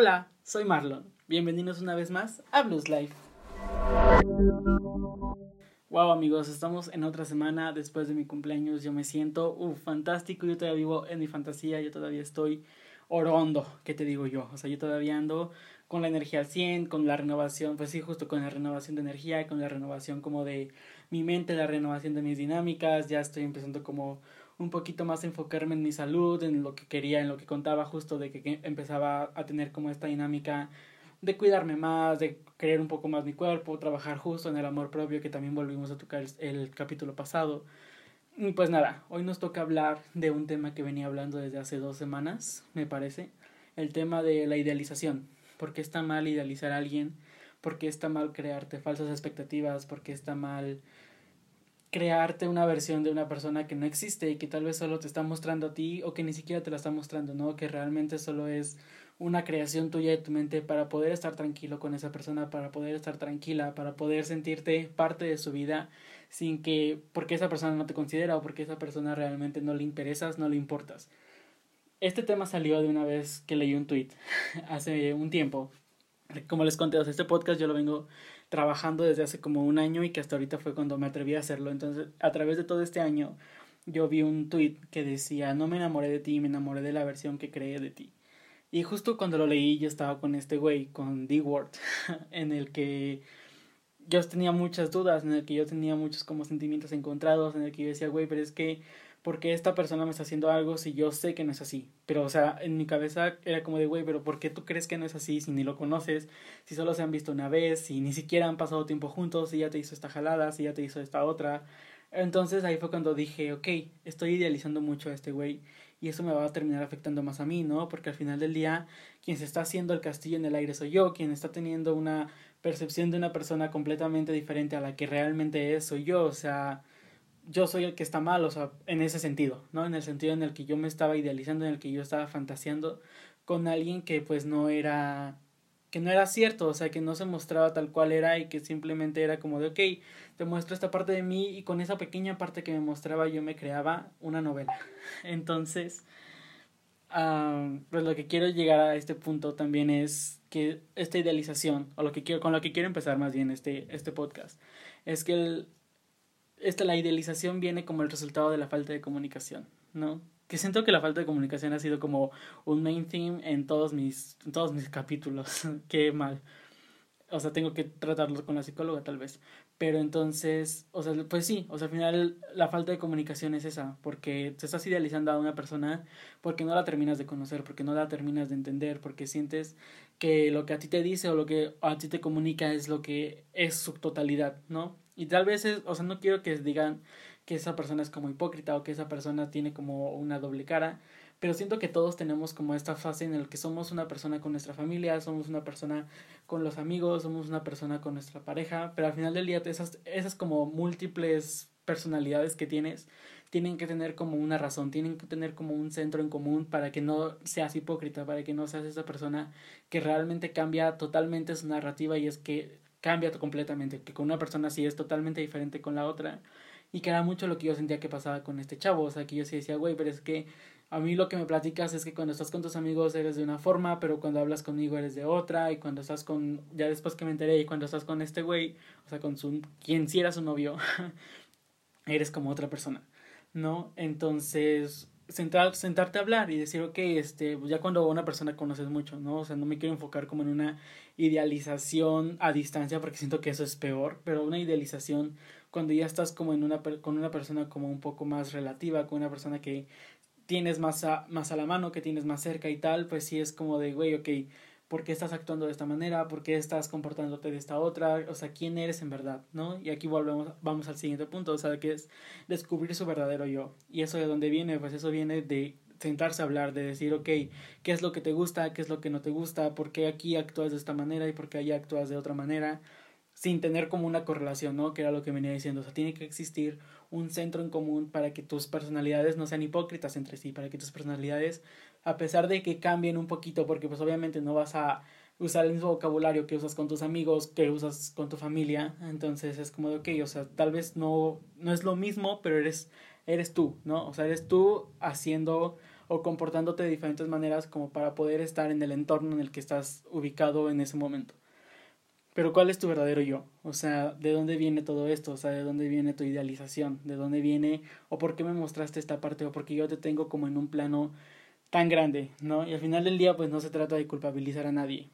Hola, soy Marlon. Bienvenidos una vez más a Blues Life. Wow amigos, estamos en otra semana después de mi cumpleaños. Yo me siento uh, fantástico, yo todavía vivo en mi fantasía, yo todavía estoy orondo, ¿qué te digo yo? O sea, yo todavía ando con la energía al 100, con la renovación, pues sí, justo con la renovación de energía, con la renovación como de mi mente, la renovación de mis dinámicas, ya estoy empezando como un poquito más enfocarme en mi salud, en lo que quería, en lo que contaba justo de que empezaba a tener como esta dinámica de cuidarme más, de creer un poco más mi cuerpo, trabajar justo en el amor propio, que también volvimos a tocar el, capítulo pasado. Y pues nada, hoy nos toca hablar de un tema que venía hablando desde hace dos semanas, me parece, el tema de la idealización. ¿Por qué está mal idealizar a alguien? ¿Por qué está mal crearte falsas expectativas? ¿Por qué está mal crearte una versión de una persona que no existe y que tal vez solo te está mostrando a ti o que ni siquiera te la está mostrando, ¿no? Que realmente solo es una creación tuya de tu mente para poder estar tranquilo con esa persona, para poder estar tranquila, para poder sentirte parte de su vida sin que porque esa persona no te considera o porque esa persona realmente no le interesas, no le importas. Este tema salió de una vez que leí un tweet hace un tiempo. Como les conté, este podcast yo lo vengo trabajando desde hace como un año y que hasta ahorita fue cuando me atreví a hacerlo. Entonces, a través de todo este año, yo vi un tweet que decía, no me enamoré de ti, me enamoré de la versión que creé de ti. Y justo cuando lo leí yo estaba con este güey, con D-Word, en el que yo tenía muchas dudas, en el que yo tenía muchos como sentimientos encontrados, en el que yo decía, güey, pero es que, ¿por qué esta persona me está haciendo algo si yo sé que no es así? Pero, o sea, en mi cabeza era como de, güey, pero ¿por qué tú crees que no es así si ni lo conoces, si solo se han visto una vez, si ni siquiera han pasado tiempo juntos, si ya te hizo esta jalada, si ya te hizo esta otra? Entonces ahí fue cuando dije, ok, estoy idealizando mucho a este güey y eso me va a terminar afectando más a mí, ¿no? Porque al final del día, quien se está haciendo el castillo en el aire soy yo, quien está teniendo una percepción de una persona completamente diferente a la que realmente es soy yo, o sea, yo soy el que está mal, o sea, en ese sentido, ¿no? En el sentido en el que yo me estaba idealizando, en el que yo estaba fantaseando con alguien que pues no era que no era cierto, o sea, que no se mostraba tal cual era y que simplemente era como de, ok, te muestro esta parte de mí y con esa pequeña parte que me mostraba yo me creaba una novela. Entonces, pues lo que quiero llegar a este punto también es que esta idealización, o lo que quiero, con lo que quiero empezar más bien este, este podcast, es que el, esta, la idealización viene como el resultado de la falta de comunicación, ¿no? que siento que la falta de comunicación ha sido como un main theme en todos mis, en todos mis capítulos. Qué mal. O sea, tengo que tratarlo con la psicóloga tal vez. Pero entonces, o sea, pues sí, o sea, al final la falta de comunicación es esa, porque te estás idealizando a una persona porque no la terminas de conocer, porque no la terminas de entender, porque sientes que lo que a ti te dice o lo que a ti te comunica es lo que es su totalidad, ¿no? Y tal vez es, o sea, no quiero que digan que esa persona es como hipócrita o que esa persona tiene como una doble cara, pero siento que todos tenemos como esta fase en la que somos una persona con nuestra familia, somos una persona con los amigos, somos una persona con nuestra pareja, pero al final del día esas, esas como múltiples personalidades que tienes tienen que tener como una razón, tienen que tener como un centro en común para que no seas hipócrita, para que no seas esa persona que realmente cambia totalmente su narrativa y es que cambia completamente, que con una persona sí es totalmente diferente con la otra y que era mucho lo que yo sentía que pasaba con este chavo, o sea, que yo sí decía, güey, pero es que a mí lo que me platicas es que cuando estás con tus amigos eres de una forma, pero cuando hablas conmigo eres de otra, y cuando estás con, ya después que me enteré, y cuando estás con este güey, o sea, con su, quien sí era su novio, eres como otra persona, ¿no? Entonces, sentar, sentarte a hablar y decir, ok, este, ya cuando una persona conoces mucho, ¿no? O sea, no me quiero enfocar como en una idealización a distancia porque siento que eso es peor, pero una idealización cuando ya estás como en una, con una persona como un poco más relativa, con una persona que tienes más a, más a la mano, que tienes más cerca y tal, pues sí es como de, güey, ok, ¿por qué estás actuando de esta manera? ¿Por qué estás comportándote de esta otra? O sea, ¿quién eres en verdad? ¿No? Y aquí volvemos, vamos al siguiente punto, o sea, que es descubrir su verdadero yo. Y eso de dónde viene, pues eso viene de sentarse a hablar, de decir, ok, ¿qué es lo que te gusta? ¿Qué es lo que no te gusta? ¿Por qué aquí actúas de esta manera y por qué allá actúas de otra manera? Sin tener como una correlación, ¿no? Que era lo que venía diciendo. O sea, tiene que existir un centro en común para que tus personalidades no sean hipócritas entre sí, para que tus personalidades, a pesar de que cambien un poquito, porque pues obviamente no vas a usar el mismo vocabulario que usas con tus amigos, que usas con tu familia, entonces es como de, ok, o sea, tal vez no, no es lo mismo, pero eres, eres tú, ¿no? O sea, eres tú haciendo o comportándote de diferentes maneras como para poder estar en el entorno en el que estás ubicado en ese momento. Pero ¿cuál es tu verdadero yo? O sea, ¿de dónde viene todo esto? O sea, ¿de dónde viene tu idealización? ¿De dónde viene o por qué me mostraste esta parte o porque yo te tengo como en un plano tan grande, ¿no? Y al final del día pues no se trata de culpabilizar a nadie.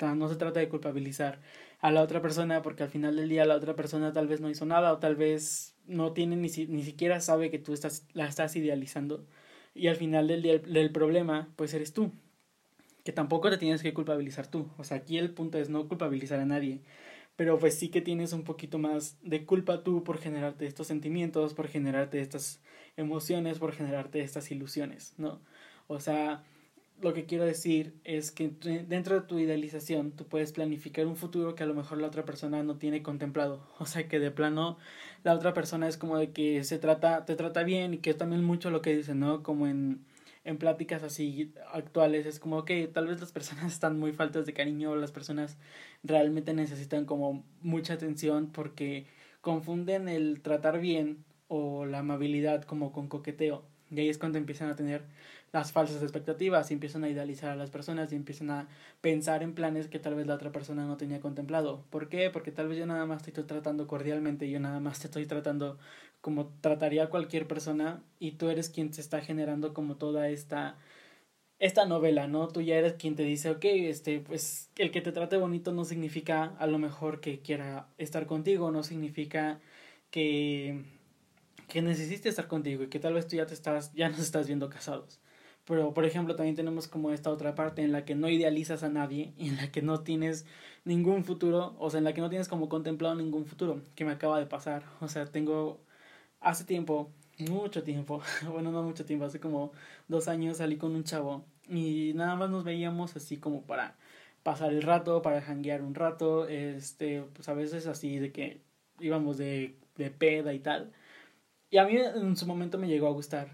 No se trata de culpabilizar a la otra persona porque al final del día la otra persona tal vez no hizo nada o tal vez no tiene ni, ni siquiera sabe que tú estás, la estás idealizando. Y al final del día el problema pues eres tú que tampoco te tienes que culpabilizar tú. O sea, aquí el punto es no culpabilizar a nadie. Pero pues sí que tienes un poquito más de culpa tú por generarte estos sentimientos, por generarte estas emociones, por generarte estas ilusiones, ¿no? O sea, lo que quiero decir es que dentro de tu idealización tú puedes planificar un futuro que a lo mejor la otra persona no tiene contemplado. O sea, que de plano la otra persona es como de que se trata, te trata bien y que también mucho lo que dicen, ¿no? Como en en pláticas así actuales es como que tal vez las personas están muy faltas de cariño, las personas realmente necesitan como mucha atención porque confunden el tratar bien o la amabilidad como con coqueteo. Y ahí es cuando empiezan a tener las falsas expectativas y empiezan a idealizar a las personas y empiezan a pensar en planes que tal vez la otra persona no tenía contemplado. ¿Por qué? Porque tal vez yo nada más te estoy tratando cordialmente, yo nada más te estoy tratando como trataría a cualquier persona y tú eres quien se está generando como toda esta esta novela, ¿no? Tú ya eres quien te dice, ok, este, pues el que te trate bonito no significa a lo mejor que quiera estar contigo, no significa que, que necesite estar contigo y que tal vez tú ya te estás, ya nos estás viendo casados. Pero, por ejemplo, también tenemos como esta otra parte en la que no idealizas a nadie y en la que no tienes ningún futuro, o sea, en la que no tienes como contemplado ningún futuro, que me acaba de pasar. O sea, tengo hace tiempo, mucho tiempo, bueno, no mucho tiempo, hace como dos años salí con un chavo y nada más nos veíamos así como para pasar el rato, para janguear un rato, este, pues a veces así de que íbamos de, de peda y tal. Y a mí en su momento me llegó a gustar,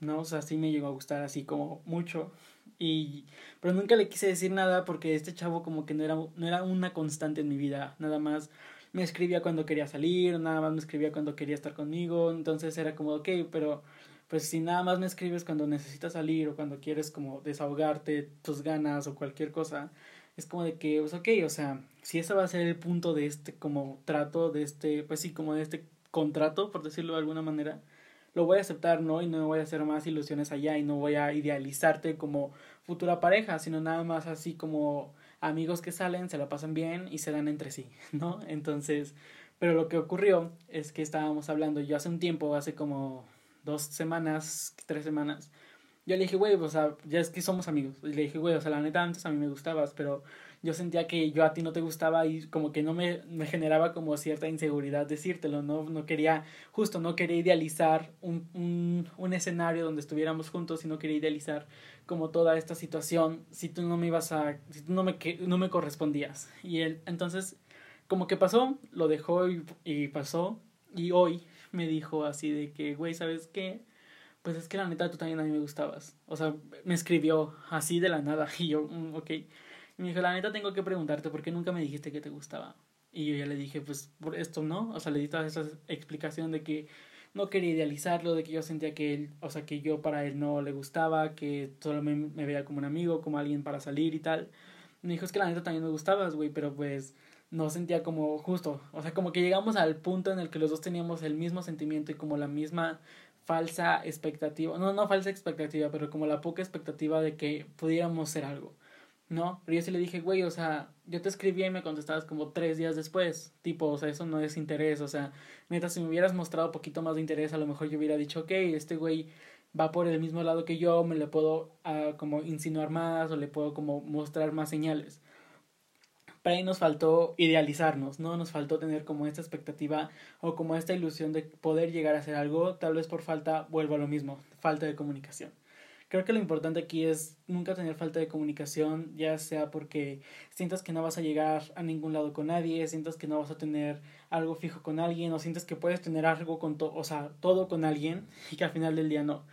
¿no? O sea, sí me llegó a gustar así como mucho. Y, pero nunca le quise decir nada porque este chavo como que no era, no era una constante en mi vida, nada más me escribía cuando quería salir, nada más me escribía cuando quería estar conmigo, entonces era como, ok, pero pues si nada más me escribes cuando necesitas salir o cuando quieres como desahogarte tus ganas o cualquier cosa, es como de que, pues ok, o sea, si ese va a ser el punto de este como trato, de este, pues sí, como de este contrato, por decirlo de alguna manera, lo voy a aceptar, ¿no? Y no voy a hacer más ilusiones allá y no voy a idealizarte como futura pareja, sino nada más así como amigos que salen, se la pasan bien y se dan entre sí, ¿no? Entonces, pero lo que ocurrió es que estábamos hablando, yo hace un tiempo, hace como dos semanas, tres semanas, yo le dije, güey, o sea, ya es que somos amigos. Y le dije, güey, o sea, la neta antes a mí me gustabas, pero yo sentía que yo a ti no te gustaba y como que no me, me generaba como cierta inseguridad decírtelo, ¿no? No quería, justo no quería idealizar un, un, un escenario donde estuviéramos juntos y no quería idealizar como toda esta situación si tú no me ibas a, si tú no me, no me correspondías. Y él, entonces, como que pasó, lo dejó y, y pasó. Y hoy me dijo así de que, güey, ¿sabes qué? Pues es que la neta tú también a mí me gustabas. O sea, me escribió así de la nada. Y yo, mm, ok. Y me dijo, la neta tengo que preguntarte por qué nunca me dijiste que te gustaba. Y yo ya le dije, pues por esto, ¿no? O sea, le di toda esa explicación de que no quería idealizarlo, de que yo sentía que él, o sea, que yo para él no le gustaba, que solo me, me veía como un amigo, como alguien para salir y tal. Me dijo, es que la neta también me gustabas, güey, pero pues no sentía como justo, o sea, como que llegamos al punto en el que los dos teníamos el mismo sentimiento y como la misma falsa expectativa, no, no falsa expectativa, pero como la poca expectativa de que pudiéramos ser algo. ¿No? Pero yo sí le dije, güey, o sea, yo te escribí y me contestabas como tres días después, tipo, o sea, eso no es interés, o sea, neta, si me hubieras mostrado poquito más de interés, a lo mejor yo hubiera dicho, ok, este güey va por el mismo lado que yo, me le puedo uh, como insinuar más o le puedo como mostrar más señales. Pero ahí nos faltó idealizarnos, ¿no? Nos faltó tener como esta expectativa o como esta ilusión de poder llegar a hacer algo, tal vez por falta, vuelvo a lo mismo, falta de comunicación. Creo que lo importante aquí es nunca tener falta de comunicación, ya sea porque sientas que no vas a llegar a ningún lado con nadie, sientas que no vas a tener algo fijo con alguien, o sientes que puedes tener algo con todo, o sea, todo con alguien y que al final del día no.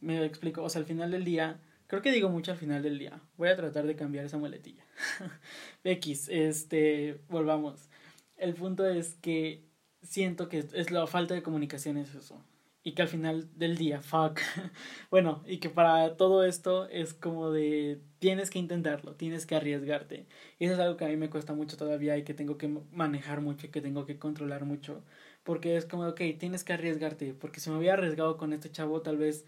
Me explico, o sea, al final del día, creo que digo mucho al final del día. Voy a tratar de cambiar esa muletilla. X, este, volvamos. El punto es que siento que es la falta de comunicación es eso. Y que al final del día, fuck. bueno, y que para todo esto es como de tienes que intentarlo, tienes que arriesgarte. Y eso es algo que a mí me cuesta mucho todavía y que tengo que manejar mucho y que tengo que controlar mucho. Porque es como, ok, tienes que arriesgarte. Porque si me hubiera arriesgado con este chavo, tal vez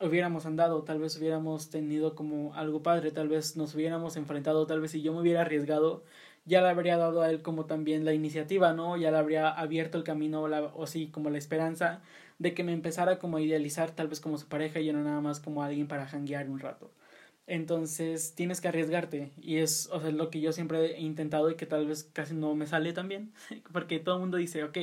hubiéramos andado, tal vez hubiéramos tenido como algo padre, tal vez nos hubiéramos enfrentado, tal vez si yo me hubiera arriesgado, ya le habría dado a él como también la iniciativa, ¿no? Ya le habría abierto el camino la, o sí, como la esperanza de que me empezara como a idealizar tal vez como su pareja y no nada más como alguien para janguear un rato. Entonces tienes que arriesgarte y es o sea, lo que yo siempre he intentado y que tal vez casi no me sale también, porque todo el mundo dice, ok,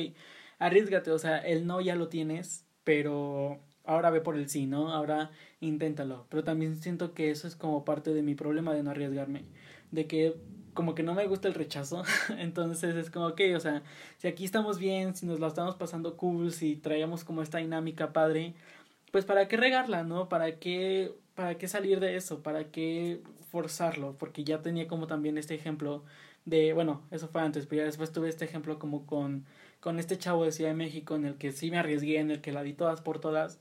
arriesgate, o sea, el no ya lo tienes, pero ahora ve por el sí, ¿no? Ahora inténtalo. Pero también siento que eso es como parte de mi problema de no arriesgarme, de que como que no me gusta el rechazo, entonces es como, que, o sea, si aquí estamos bien, si nos la estamos pasando cool, si traíamos como esta dinámica padre, pues para qué regarla, ¿no? ¿Para qué, para qué salir de eso? ¿Para qué forzarlo? Porque ya tenía como también este ejemplo de, bueno, eso fue antes, pero ya después tuve este ejemplo como con, con este chavo de Ciudad de México en el que sí me arriesgué, en el que la di todas por todas,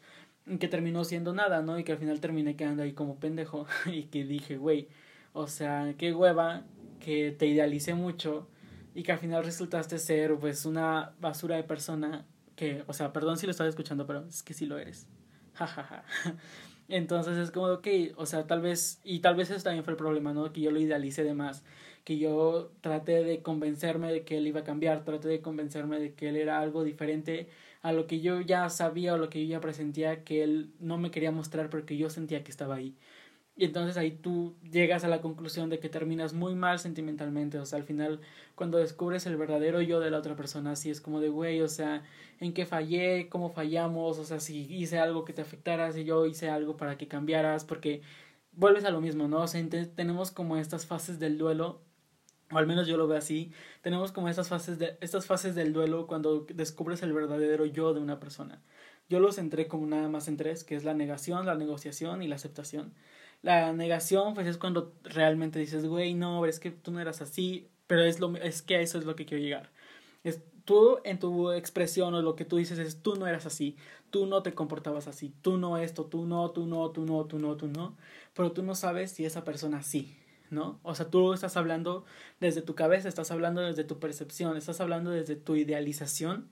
que terminó siendo nada, ¿no? Y que al final terminé quedando ahí como pendejo y que dije, güey, o sea, qué hueva que te idealicé mucho y que al final resultaste ser pues una basura de persona que, o sea, perdón si lo estás escuchando, pero es que sí lo eres. Jajaja. Entonces es como, ok, o sea, tal vez, y tal vez eso también fue el problema, ¿no? Que yo lo idealicé de más, que yo traté de convencerme de que él iba a cambiar, traté de convencerme de que él era algo diferente a lo que yo ya sabía o lo que yo ya presentía que él no me quería mostrar porque yo sentía que estaba ahí. Y entonces ahí tú llegas a la conclusión de que terminas muy mal sentimentalmente. O sea, al final, cuando descubres el verdadero yo de la otra persona, así es como de, güey, o sea, ¿en qué fallé? ¿Cómo fallamos? O sea, si hice algo que te afectara, si yo hice algo para que cambiaras, porque vuelves a lo mismo, ¿no? O sea, tenemos como estas fases del duelo, o al menos yo lo veo así, tenemos como estas fases, de, estas fases del duelo cuando descubres el verdadero yo de una persona. Yo los entré como nada más en tres, que es la negación, la negociación y la aceptación. La negación, pues es cuando realmente dices, güey, no, es que tú no eras así, pero es, lo, es que eso es lo que quiero llegar. Es tú en tu expresión o lo que tú dices es, tú no eras así, tú no te comportabas así, tú no esto, tú no, tú no, tú no, tú no, tú no, pero tú no sabes si esa persona sí. ¿no? O sea, tú estás hablando desde tu cabeza, estás hablando desde tu percepción, estás hablando desde tu idealización,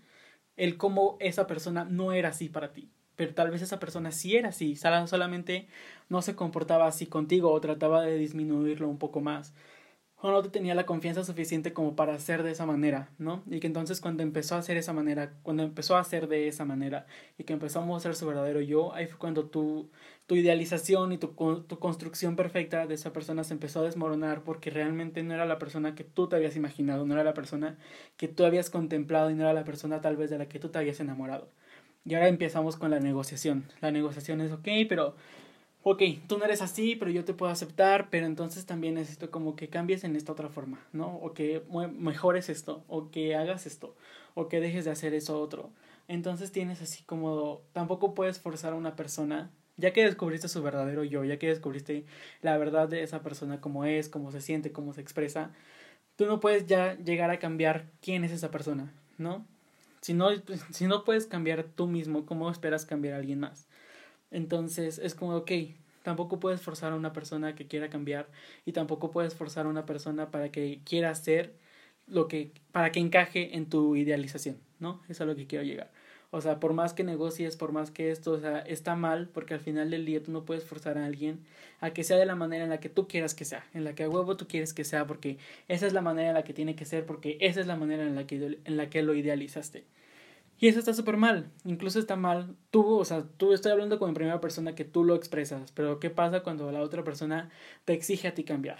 el cómo esa persona no era así para ti pero tal vez esa persona sí era así, solamente no se comportaba así contigo o trataba de disminuirlo un poco más. O no te tenía la confianza suficiente como para hacer de esa manera, ¿no? Y que entonces cuando empezó a hacer esa manera, cuando empezó a hacer de esa manera y que empezó a mostrar su verdadero yo, ahí fue cuando tu, tu idealización y tu, tu construcción perfecta de esa persona se empezó a desmoronar porque realmente no era la persona que tú te habías imaginado, no era la persona que tú habías contemplado y no era la persona tal vez de la que tú te habías enamorado. Y ahora empezamos con la negociación. La negociación es, ok, pero, ok, tú no eres así, pero yo te puedo aceptar, pero entonces también necesito como que cambies en esta otra forma, ¿no? O que mejores esto, o que hagas esto, o que dejes de hacer eso otro. Entonces tienes así como, tampoco puedes forzar a una persona, ya que descubriste su verdadero yo, ya que descubriste la verdad de esa persona, cómo es, cómo se siente, cómo se expresa, tú no puedes ya llegar a cambiar quién es esa persona, ¿no? Si no, pues, si no puedes cambiar tú mismo, ¿cómo esperas cambiar a alguien más? Entonces es como, ok, tampoco puedes forzar a una persona que quiera cambiar y tampoco puedes forzar a una persona para que quiera hacer lo que, para que encaje en tu idealización, ¿no? Es a lo que quiero llegar. O sea, por más que negocies, por más que esto, o sea, está mal, porque al final del día tú no puedes forzar a alguien a que sea de la manera en la que tú quieras que sea, en la que a huevo tú quieres que sea, porque esa es la manera en la que tiene que ser, porque esa es la manera en la que, en la que lo idealizaste. Y eso está súper mal, incluso está mal, tú, o sea, tú estoy hablando con en primera persona que tú lo expresas, pero ¿qué pasa cuando la otra persona te exige a ti cambiar?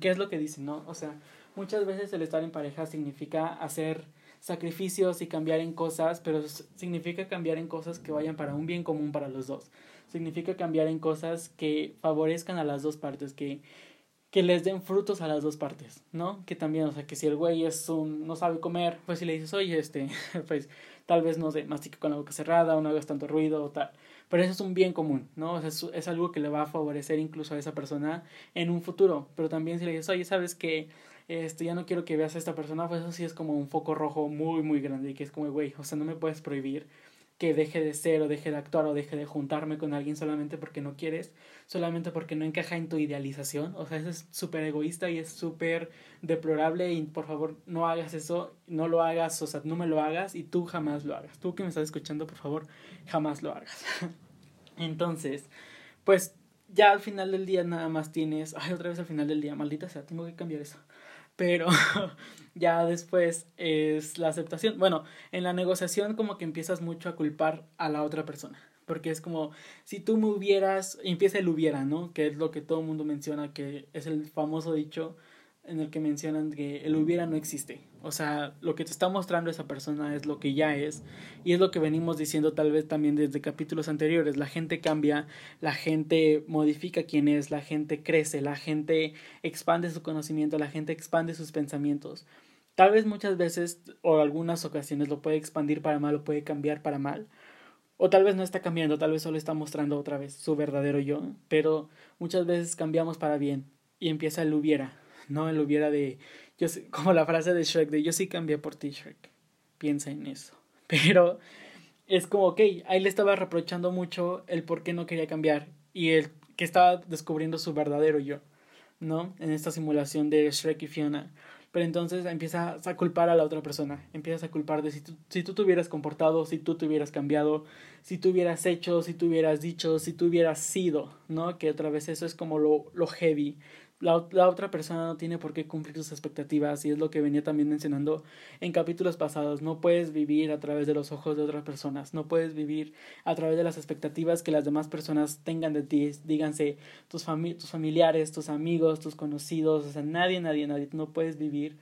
¿Qué es lo que dicen, no? O sea, muchas veces el estar en pareja significa hacer sacrificios y cambiar en cosas, pero significa cambiar en cosas que vayan para un bien común para los dos. Significa cambiar en cosas que favorezcan a las dos partes, que, que les den frutos a las dos partes, ¿no? Que también, o sea, que si el güey es un, no sabe comer, pues si le dices, oye, este, pues tal vez no sé, mastique con la boca cerrada o no hagas tanto ruido o tal. Pero eso es un bien común, ¿no? O sea, es, es algo que le va a favorecer incluso a esa persona en un futuro. Pero también si le dices, oye, ¿sabes que este, ya no quiero que veas a esta persona, pues eso sí es como un foco rojo muy, muy grande y que es como, güey, o sea, no me puedes prohibir que deje de ser o deje de actuar o deje de juntarme con alguien solamente porque no quieres, solamente porque no encaja en tu idealización. O sea, eso es súper egoísta y es súper deplorable y por favor no hagas eso, no lo hagas, o sea, no me lo hagas y tú jamás lo hagas. Tú que me estás escuchando, por favor, jamás lo hagas. Entonces, pues ya al final del día nada más tienes, ay, otra vez al final del día, maldita sea, tengo que cambiar eso. Pero ya después es la aceptación. Bueno, en la negociación como que empiezas mucho a culpar a la otra persona. Porque es como, si tú me hubieras, empieza el hubiera, ¿no? Que es lo que todo el mundo menciona, que es el famoso dicho, en el que mencionan que el hubiera no existe. O sea, lo que te está mostrando esa persona es lo que ya es y es lo que venimos diciendo tal vez también desde capítulos anteriores. La gente cambia, la gente modifica quién es, la gente crece, la gente expande su conocimiento, la gente expande sus pensamientos. Tal vez muchas veces o algunas ocasiones lo puede expandir para mal o puede cambiar para mal. O tal vez no está cambiando, tal vez solo está mostrando otra vez su verdadero yo, pero muchas veces cambiamos para bien y empieza el hubiera no él hubiera de, yo como la frase de Shrek de yo sí cambié por ti Shrek, piensa en eso, pero es como, ok, ahí le estaba reprochando mucho el por qué no quería cambiar y el que estaba descubriendo su verdadero yo, ¿no? En esta simulación de Shrek y Fiona. Pero entonces empiezas a culpar a la otra persona, empiezas a culpar de si tú, si tú te hubieras comportado, si tú te hubieras cambiado, si tú hubieras hecho, si tú hubieras dicho, si tú hubieras sido, ¿no? Que otra vez eso es como lo, lo heavy, la, la, otra persona no tiene por qué cumplir tus expectativas y es lo que venía también mencionando en capítulos pasados. No puedes vivir a través de los ojos de otras personas, no puedes vivir a través de las expectativas que las demás personas tengan de ti, díganse tus, tus familiares, tus amigos, tus conocidos, o sea, nadie, nadie, nadie, no puedes vivir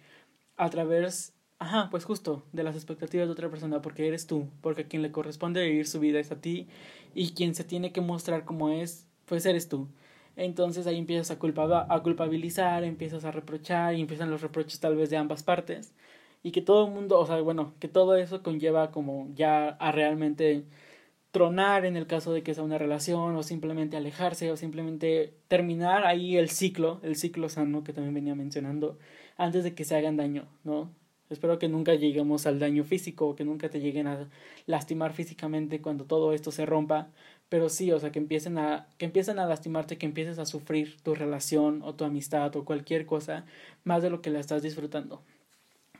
a través, ajá, pues justo de las expectativas de otra persona porque eres tú, porque a quien le corresponde vivir su vida es a ti y quien se tiene que mostrar como es, pues eres tú. Entonces ahí empiezas a, culpa, a culpabilizar, empiezas a reprochar y empiezan los reproches tal vez de ambas partes. Y que todo el mundo, o sea, bueno, que todo eso conlleva como ya a realmente tronar en el caso de que sea una relación o simplemente alejarse o simplemente terminar ahí el ciclo, el ciclo sano que también venía mencionando, antes de que se hagan daño, ¿no? Espero que nunca lleguemos al daño físico, que nunca te lleguen a lastimar físicamente cuando todo esto se rompa, pero sí, o sea, que empiecen a que empiecen a lastimarte, que empieces a sufrir tu relación o tu amistad o cualquier cosa más de lo que la estás disfrutando.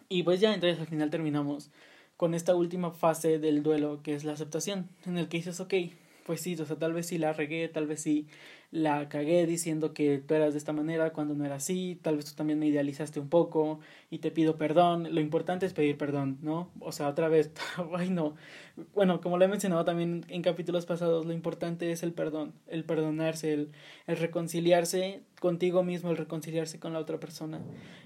Y pues ya entonces al final terminamos con esta última fase del duelo, que es la aceptación, en el que dices, ok, pues sí, o sea, tal vez sí la regué, tal vez sí la cagué diciendo que tú eras de esta manera cuando no era así, tal vez tú también me idealizaste un poco y te pido perdón, lo importante es pedir perdón, ¿no? O sea, otra vez, ay no, bueno, como lo he mencionado también en capítulos pasados, lo importante es el perdón, el perdonarse, el, el reconciliarse contigo mismo, el reconciliarse con la otra persona.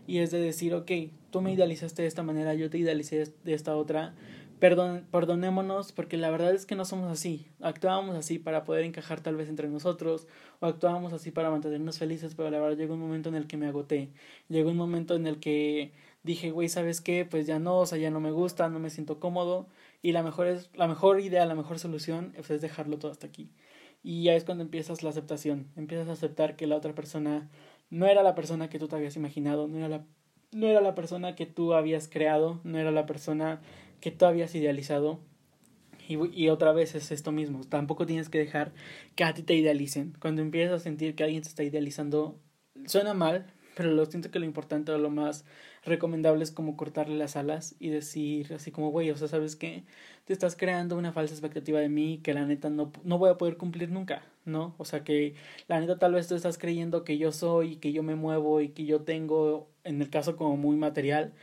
Y es de decir, ok, tú me idealizaste de esta manera, yo te idealicé de esta otra, Perdón, perdonémonos porque la verdad es que no somos así. Actuábamos así para poder encajar tal vez entre nosotros o actuábamos así para mantenernos felices, pero la verdad llegó un momento en el que me agoté. Llegó un momento en el que dije, güey, ¿sabes qué? Pues ya no, o sea, ya no me gusta, no me siento cómodo y la mejor es la mejor idea, la mejor solución es dejarlo todo hasta aquí. Y ya es cuando empiezas la aceptación, empiezas a aceptar que la otra persona no era la persona que tú te habías imaginado, no era la no era la persona que tú habías creado, no era la persona que tú habías idealizado. Y, y, otra vez es esto mismo, tampoco tienes que dejar que a ti te idealicen. Cuando empiezas a sentir que alguien te está idealizando, suena mal, pero lo siento que lo importante o lo más recomendable es como cortarle las alas y decir así como, güey, o sea, ¿sabes qué? Te estás creando una falsa expectativa de mí que la neta no, no voy a poder cumplir nunca, ¿no? O sea, que la neta tal vez tú estás creyendo que yo soy, que yo me muevo y que yo tengo, en el caso como muy material,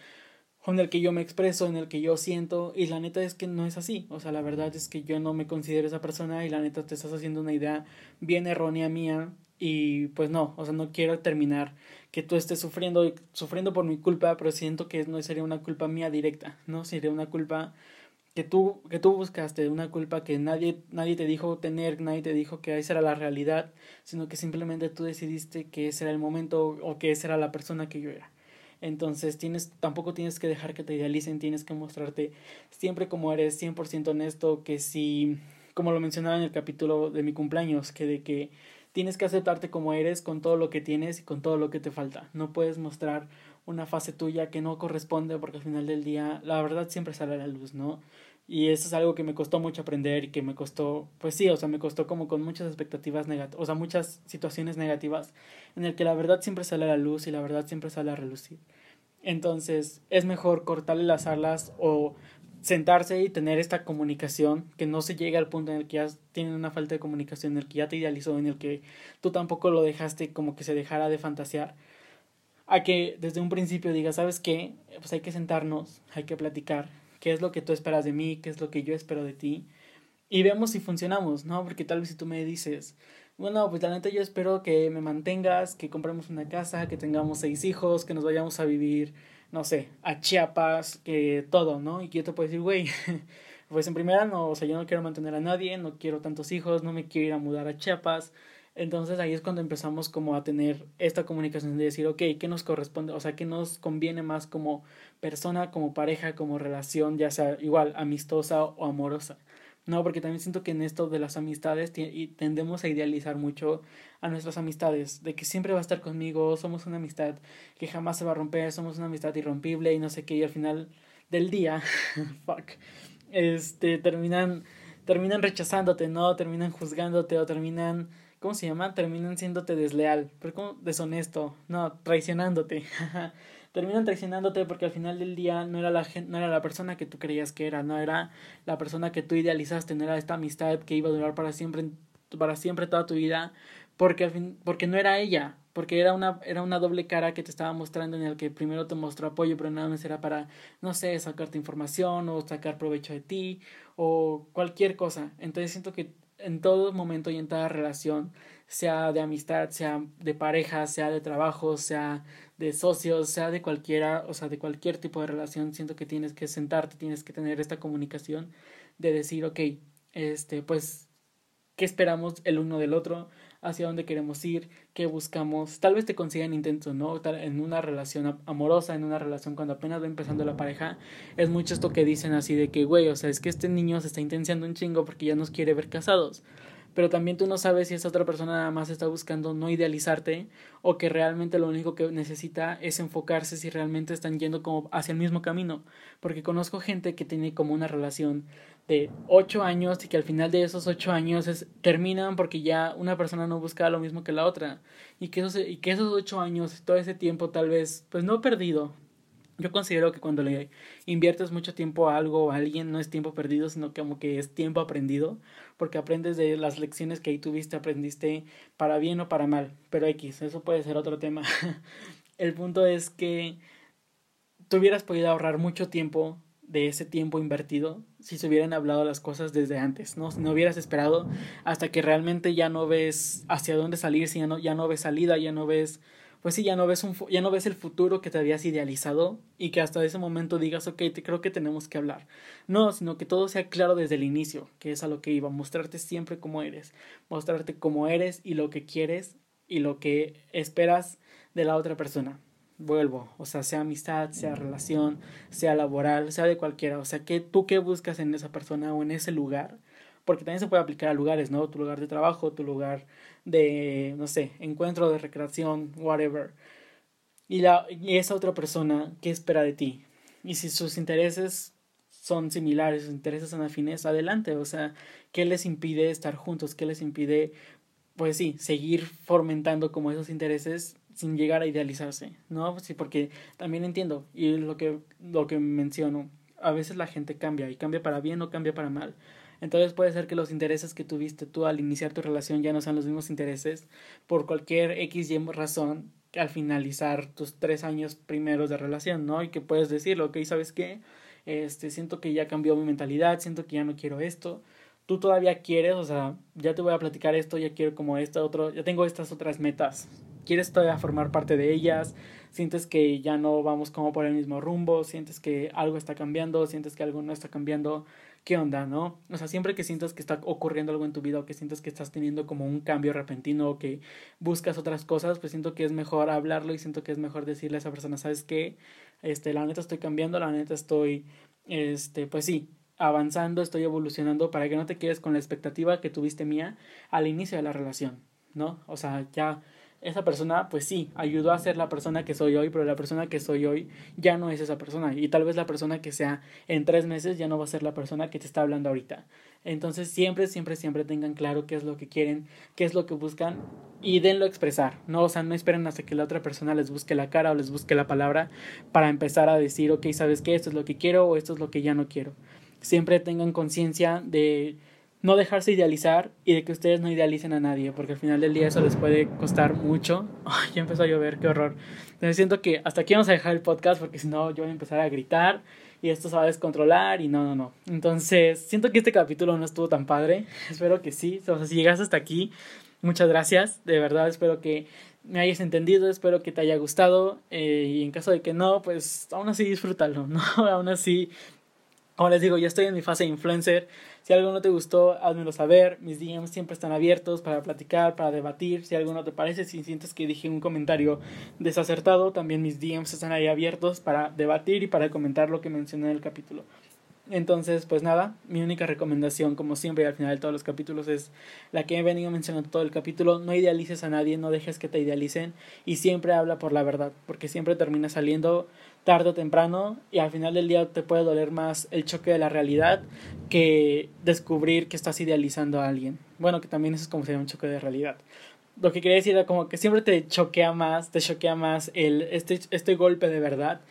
en el que yo me expreso, en el que yo siento, y la neta es que no es así. O sea, la verdad es que yo no me considero esa persona y la neta te estás haciendo una idea bien errónea mía y pues no, o sea, no quiero terminar que tú estés sufriendo, sufriendo por mi culpa, pero siento que no sería una culpa mía directa, ¿no? Sería una culpa que tú, que tú buscaste, una culpa que nadie, nadie te dijo tener, nadie te dijo que esa era la realidad, sino que simplemente tú decidiste que ese era el momento o que esa era la persona que yo era. Entonces tienes, tampoco tienes que dejar que te idealicen, tienes que mostrarte siempre como eres, 100% honesto, que si, como lo mencionaba en el capítulo de mi cumpleaños, que de que tienes que aceptarte como eres con todo lo que tienes y con todo lo que te falta. No puedes mostrar una fase tuya que no corresponde porque al final del día la verdad siempre sale a la luz, ¿no? Y eso es algo que me costó mucho aprender y que me costó, pues sí, o sea, me costó como con muchas expectativas negativas, o sea, muchas situaciones negativas en el que la verdad siempre sale a la luz y la verdad siempre sale a relucir. Entonces, es mejor cortarle las alas o sentarse y tener esta comunicación, que no se llegue al punto en el que ya tienen una falta de comunicación, en el que ya te idealizó, en el que tú tampoco lo dejaste como que se dejara de fantasear, a que desde un principio digas, ¿sabes qué? Pues hay que sentarnos, hay que platicar, qué es lo que tú esperas de mí, qué es lo que yo espero de ti, y vemos si funcionamos, ¿no? Porque tal vez si tú me dices, bueno, pues la neta yo espero que me mantengas, que compremos una casa, que tengamos seis hijos, que nos vayamos a vivir no sé, a Chiapas, que todo, ¿no? Y yo te puedo decir, güey, pues en primera no, o sea, yo no quiero mantener a nadie, no quiero tantos hijos, no me quiero ir a mudar a Chiapas. Entonces ahí es cuando empezamos como a tener esta comunicación de decir, ok, ¿qué nos corresponde? O sea, ¿qué nos conviene más como persona, como pareja, como relación, ya sea igual amistosa o amorosa? No, porque también siento que en esto de las amistades tendemos a idealizar mucho a nuestras amistades, de que siempre va a estar conmigo, somos una amistad que jamás se va a romper, somos una amistad irrompible y no sé qué, y al final del día, fuck, este, terminan, terminan rechazándote, ¿no? Terminan juzgándote o terminan, ¿cómo se llama? Terminan siéndote desleal, pero como deshonesto, no, traicionándote, terminan traicionándote porque al final del día no era la no era la persona que tú creías que era, no era la persona que tú idealizaste, no era esta amistad que iba a durar para siempre para siempre toda tu vida, porque al fin, porque no era ella, porque era una, era una doble cara que te estaba mostrando en el que primero te mostró apoyo, pero nada más era para, no sé, sacarte información o sacar provecho de ti o cualquier cosa. Entonces siento que en todo momento y en toda relación, sea de amistad, sea de pareja, sea de trabajo, sea de socios, sea de cualquiera, o sea, de cualquier tipo de relación, siento que tienes que sentarte, tienes que tener esta comunicación de decir, ok, este, pues, ¿qué esperamos el uno del otro? hacia dónde queremos ir, qué buscamos. Tal vez te consigan intentos, ¿no? En una relación amorosa, en una relación cuando apenas va empezando la pareja, es mucho esto que dicen así de que, güey, o sea, es que este niño se está intenciando un chingo porque ya nos quiere ver casados. Pero también tú no sabes si esa otra persona nada más está buscando no idealizarte o que realmente lo único que necesita es enfocarse si realmente están yendo como hacia el mismo camino. Porque conozco gente que tiene como una relación de ocho años y que al final de esos ocho años es, terminan porque ya una persona no busca lo mismo que la otra y que esos, y que esos ocho años, todo ese tiempo tal vez, pues no perdido. Yo considero que cuando le inviertes mucho tiempo a algo o a alguien no es tiempo perdido, sino como que es tiempo aprendido, porque aprendes de las lecciones que ahí tuviste, aprendiste para bien o para mal, pero X, eso puede ser otro tema. El punto es que tú hubieras podido ahorrar mucho tiempo de ese tiempo invertido si se hubieran hablado las cosas desde antes, ¿no? Si no hubieras esperado hasta que realmente ya no ves hacia dónde salir, si ya no, ya no ves salida, ya no ves, pues sí, ya no ves un, ya no ves el futuro que te habías idealizado y que hasta ese momento digas, ok, te creo que tenemos que hablar. No, sino que todo sea claro desde el inicio, que es a lo que iba, mostrarte siempre como eres, mostrarte como eres y lo que quieres y lo que esperas de la otra persona vuelvo, o sea, sea amistad, sea relación, sea laboral, sea de cualquiera, o sea, que tú qué buscas en esa persona o en ese lugar, porque también se puede aplicar a lugares, ¿no? Tu lugar de trabajo, tu lugar de, no sé, encuentro de recreación, whatever. Y, la, y esa otra persona, ¿qué espera de ti? Y si sus intereses son similares, sus intereses son afines, adelante, o sea, ¿qué les impide estar juntos? ¿Qué les impide, pues sí, seguir fomentando como esos intereses sin llegar a idealizarse, ¿no? Sí, porque también entiendo, y lo que, lo que menciono, a veces la gente cambia, y cambia para bien o cambia para mal. Entonces puede ser que los intereses que tuviste tú al iniciar tu relación ya no sean los mismos intereses por cualquier X y razón al finalizar tus tres años primeros de relación, ¿no? Y que puedes decirlo, ok, ¿sabes qué? Este, siento que ya cambió mi mentalidad, siento que ya no quiero esto. Tú todavía quieres, o sea, ya te voy a platicar esto, ya quiero como esto, otro, ya tengo estas otras metas, quieres todavía formar parte de ellas, sientes que ya no vamos como por el mismo rumbo, sientes que algo está cambiando, sientes que algo no está cambiando, ¿qué onda, no? O sea, siempre que sientas que está ocurriendo algo en tu vida o que sientes que estás teniendo como un cambio repentino o que buscas otras cosas, pues siento que es mejor hablarlo y siento que es mejor decirle a esa persona, ¿sabes qué? Este, la neta estoy cambiando, la neta estoy, este, pues sí, avanzando, estoy evolucionando para que no te quedes con la expectativa que tuviste mía al inicio de la relación, ¿no? O sea, ya esa persona, pues sí, ayudó a ser la persona que soy hoy, pero la persona que soy hoy ya no es esa persona. Y tal vez la persona que sea en tres meses ya no va a ser la persona que te está hablando ahorita. Entonces siempre, siempre, siempre tengan claro qué es lo que quieren, qué es lo que buscan y denlo a expresar. No, o sea, no esperen hasta que la otra persona les busque la cara o les busque la palabra para empezar a decir, ok, ¿sabes qué? Esto es lo que quiero o esto es lo que ya no quiero. Siempre tengan conciencia de no dejarse idealizar y de que ustedes no idealicen a nadie, porque al final del día eso les puede costar mucho. Ya empezó a llover, qué horror. Entonces siento que hasta aquí vamos a dejar el podcast porque si no yo voy a empezar a gritar y esto se va a descontrolar y no, no, no. Entonces siento que este capítulo no estuvo tan padre. Espero que sí. O sea, si llegaste hasta aquí, muchas gracias. De verdad, espero que me hayas entendido, espero que te haya gustado eh, y en caso de que no, pues aún así disfrútalo, ¿no? aún así como les digo, ya estoy en mi fase de influencer. Si algo no te gustó, házmelo saber. Mis DMs siempre están abiertos para platicar, para debatir. Si algo no te parece, si sientes que dije un comentario desacertado, también mis DMs están ahí abiertos para debatir y para comentar lo que mencioné en el capítulo. Entonces, pues nada, mi única recomendación, como siempre al final de todos los capítulos, es la que he venido mencionando todo el capítulo. No idealices a nadie, no dejes que te idealicen y siempre habla por la verdad, porque siempre termina saliendo tarde o temprano y al final del día te puede doler más el choque de la realidad que descubrir que estás idealizando a alguien. Bueno, que también eso es como sería un choque de realidad. Lo que quería decir era como que siempre te choquea más, te choquea más el, este, este golpe de verdad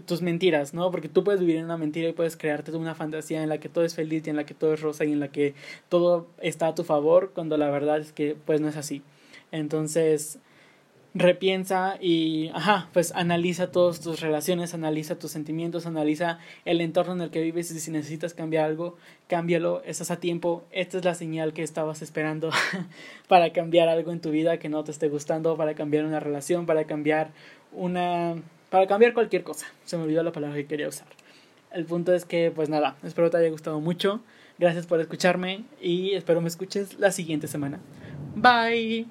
tus mentiras, ¿no? Porque tú puedes vivir en una mentira y puedes crearte una fantasía en la que todo es feliz y en la que todo es rosa y en la que todo está a tu favor, cuando la verdad es que pues no es así. Entonces, repiensa y, ajá, pues analiza todas tus relaciones, analiza tus sentimientos, analiza el entorno en el que vives y si necesitas cambiar algo, cámbialo, estás a tiempo, esta es la señal que estabas esperando para cambiar algo en tu vida que no te esté gustando, para cambiar una relación, para cambiar una para cambiar cualquier cosa. Se me olvidó la palabra que quería usar. El punto es que, pues nada, espero te haya gustado mucho. Gracias por escucharme y espero me escuches la siguiente semana. Bye.